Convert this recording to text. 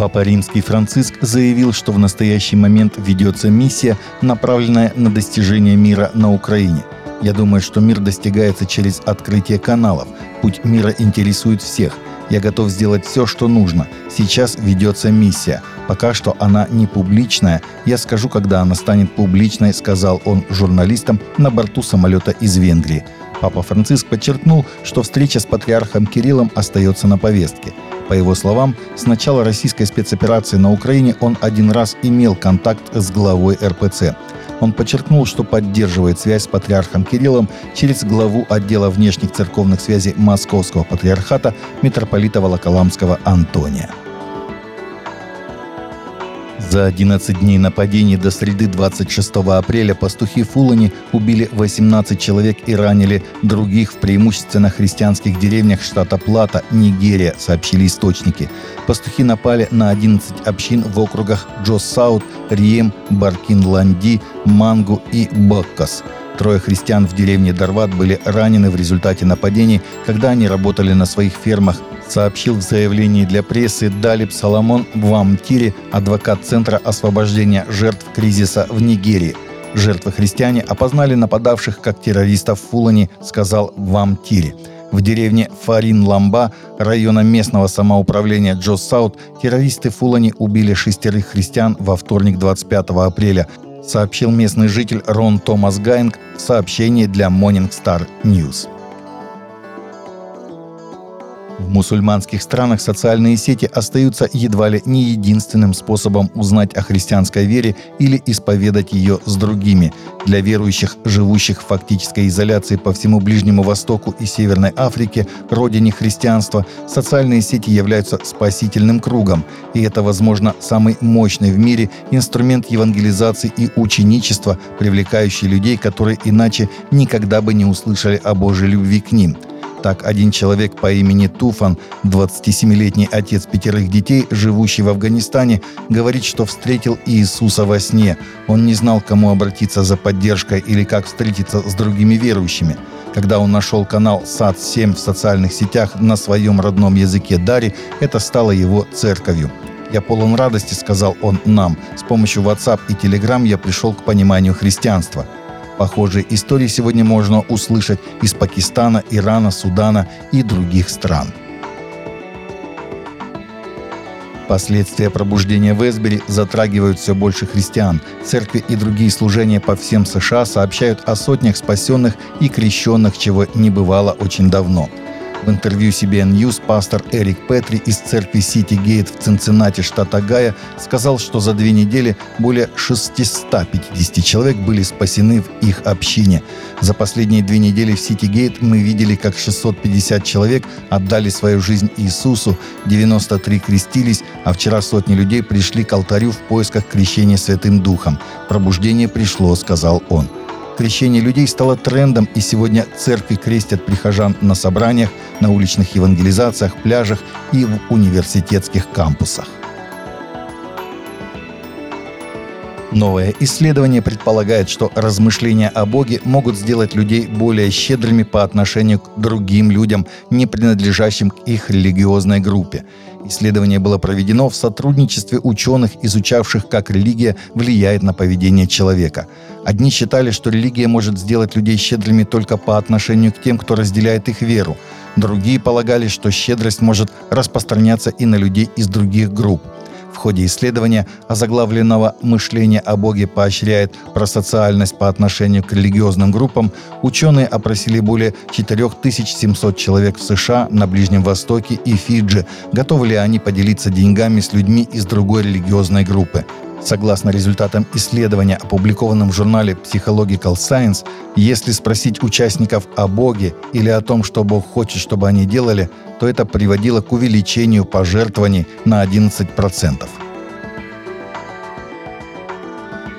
Папа Римский Франциск заявил, что в настоящий момент ведется миссия, направленная на достижение мира на Украине. Я думаю, что мир достигается через открытие каналов. Путь мира интересует всех. Я готов сделать все, что нужно. Сейчас ведется миссия. Пока что она не публичная. Я скажу, когда она станет публичной, сказал он журналистам на борту самолета из Венгрии. Папа Франциск подчеркнул, что встреча с патриархом Кириллом остается на повестке. По его словам, с начала российской спецоперации на Украине он один раз имел контакт с главой РПЦ. Он подчеркнул, что поддерживает связь с патриархом Кириллом через главу отдела внешних церковных связей Московского патриархата митрополита Волоколамского Антония. За 11 дней нападений до среды 26 апреля пастухи Фулани убили 18 человек и ранили других в преимущественно христианских деревнях штата Плата, Нигерия, сообщили источники. Пастухи напали на 11 общин в округах Джос-Саут, Рием, Баркин-Ланди, Мангу и Баккас. Трое христиан в деревне Дарват были ранены в результате нападений, когда они работали на своих фермах сообщил в заявлении для прессы Далиб Соломон в Амтире, адвокат Центра освобождения жертв кризиса в Нигерии. Жертвы христиане опознали нападавших как террористов в Фулани, сказал в Амтире. В деревне Фарин-Ламба, района местного самоуправления Джос Саут, террористы Фулани убили шестерых христиан во вторник 25 апреля, сообщил местный житель Рон Томас Гайнг в сообщении для Morning Star News. В мусульманских странах социальные сети остаются едва ли не единственным способом узнать о христианской вере или исповедать ее с другими. Для верующих, живущих в фактической изоляции по всему Ближнему Востоку и Северной Африке, родине христианства, социальные сети являются спасительным кругом. И это, возможно, самый мощный в мире инструмент евангелизации и ученичества, привлекающий людей, которые иначе никогда бы не услышали о Божьей любви к ним – так, один человек по имени Туфан, 27-летний отец пятерых детей, живущий в Афганистане, говорит, что встретил Иисуса во сне. Он не знал, кому обратиться за поддержкой или как встретиться с другими верующими. Когда он нашел канал САД-7 в социальных сетях на своем родном языке Дари, это стало его церковью. «Я полон радости», — сказал он нам. «С помощью WhatsApp и Telegram я пришел к пониманию христианства». Похожие истории сегодня можно услышать из Пакистана, Ирана, Судана и других стран. Последствия пробуждения в Эсбери затрагивают все больше христиан. Церкви и другие служения по всем США сообщают о сотнях спасенных и крещенных, чего не бывало очень давно – в интервью CBN News пастор Эрик Петри из церкви Сити Гейт в Цинциннати, штата Огайо, сказал, что за две недели более 650 человек были спасены в их общине. За последние две недели в Сити Гейт мы видели, как 650 человек отдали свою жизнь Иисусу, 93 крестились, а вчера сотни людей пришли к алтарю в поисках крещения Святым Духом. «Пробуждение пришло», — сказал он крещение людей стало трендом, и сегодня церкви крестят прихожан на собраниях, на уличных евангелизациях, пляжах и в университетских кампусах. Новое исследование предполагает, что размышления о Боге могут сделать людей более щедрыми по отношению к другим людям, не принадлежащим к их религиозной группе. Исследование было проведено в сотрудничестве ученых, изучавших, как религия влияет на поведение человека. Одни считали, что религия может сделать людей щедрыми только по отношению к тем, кто разделяет их веру. Другие полагали, что щедрость может распространяться и на людей из других групп – ходе исследования, озаглавленного «Мышление о Боге поощряет просоциальность по отношению к религиозным группам», ученые опросили более 4700 человек в США, на Ближнем Востоке и Фиджи, готовы ли они поделиться деньгами с людьми из другой религиозной группы. Согласно результатам исследования, опубликованном в журнале Psychological Science, если спросить участников о Боге или о том, что Бог хочет, чтобы они делали, то это приводило к увеличению пожертвований на 11%.